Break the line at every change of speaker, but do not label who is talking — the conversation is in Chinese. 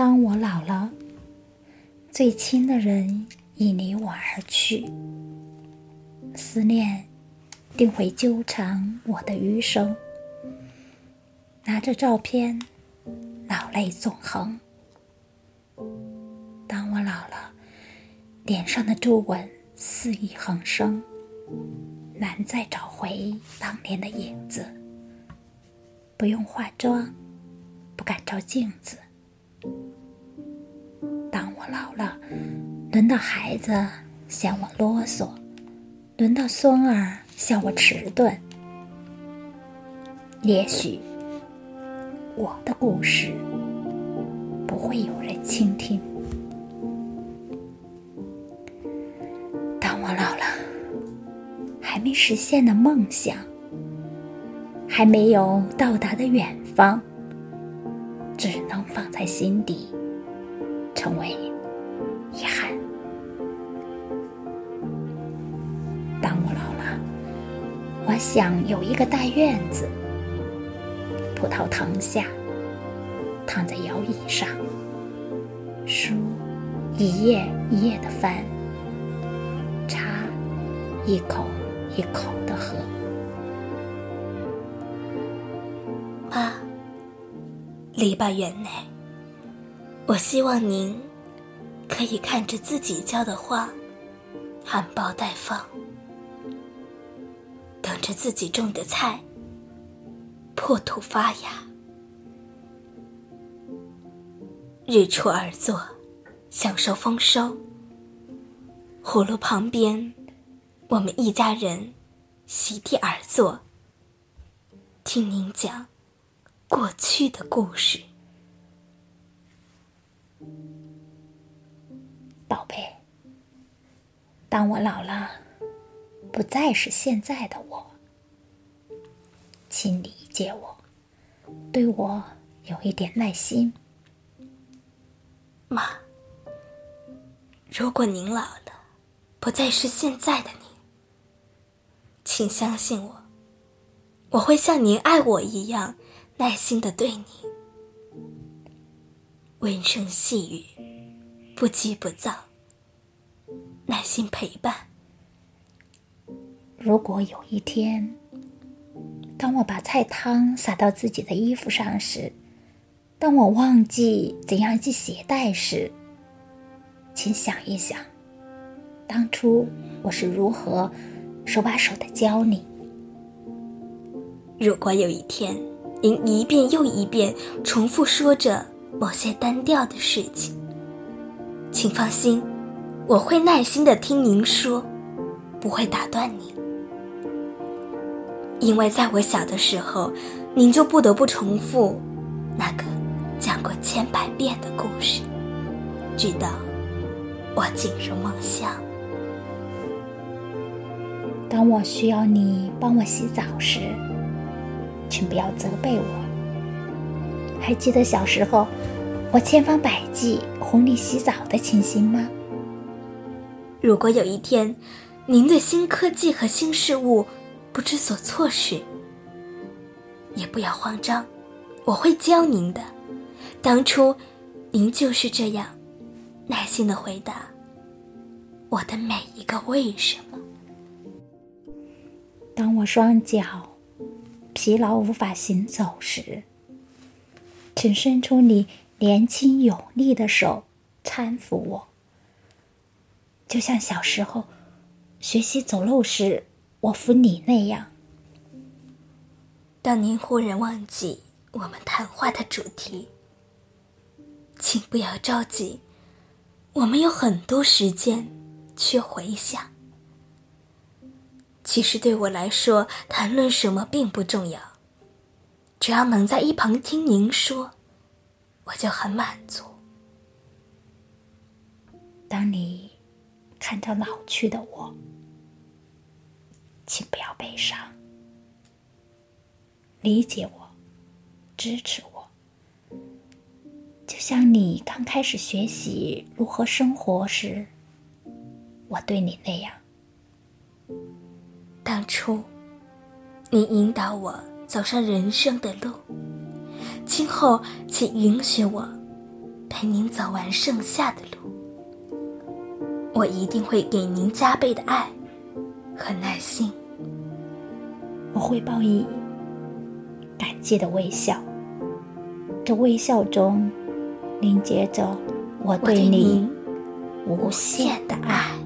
当我老了，最亲的人已离我而去，思念定会纠缠我的余生。拿着照片，老泪纵横。当我老了，脸上的皱纹肆意横生，难再找回当年的影子。不用化妆，不敢照镜子。当我老了，轮到孩子嫌我啰嗦，轮到孙儿笑我迟钝。也许我的故事不会有人倾听。当我老了，还没实现的梦想。还没有到达的远方，只能放在心底，成为遗憾。当我老了，我想有一个大院子，葡萄藤下，躺在摇椅上，书一页一页的翻，茶一口一口的喝。
篱笆园内，我希望您可以看着自己浇的花，含苞待放，等着自己种的菜破土发芽。日出而作，享受丰收。葫芦旁边，我们一家人席地而坐，听您讲。过去的故事，
当我老了，不再是现在的我，请理解我，对我有一点耐心。
妈，如果您老了，不再是现在的你，请相信我，我会像您爱我一样。耐心的对你，温声细语，不急不躁，耐心陪伴。
如果有一天，当我把菜汤洒到自己的衣服上时，当我忘记怎样系鞋带时，请想一想，当初我是如何手把手的教你。
如果有一天，您一遍又一遍重复说着某些单调的事情，请放心，我会耐心的听您说，不会打断您。因为在我小的时候，您就不得不重复那个讲过千百遍的故事，直到我进入梦乡。
当我需要你帮我洗澡时。请不要责备我。还记得小时候，我千方百计哄你洗澡的情形吗？
如果有一天，您对新科技和新事物不知所措时，也不要慌张，我会教您的。当初，您就是这样耐心的回答我的每一个为什么。
当我双脚。疲劳无法行走时，请伸出你年轻有力的手搀扶我，就像小时候学习走路时我扶你那样。
当您忽然忘记我们谈话的主题，请不要着急，我们有很多时间去回想。其实对我来说，谈论什么并不重要，只要能在一旁听您说，我就很满足。
当你看着老去的我，请不要悲伤，理解我，支持我，就像你刚开始学习如何生活时，我对你那样。
当初，你引导我走上人生的路，今后请允许我陪您走完剩下的路。我一定会给您加倍的爱和耐心。
我会报以感激的微笑，这微笑中凝结着我对你无限的爱。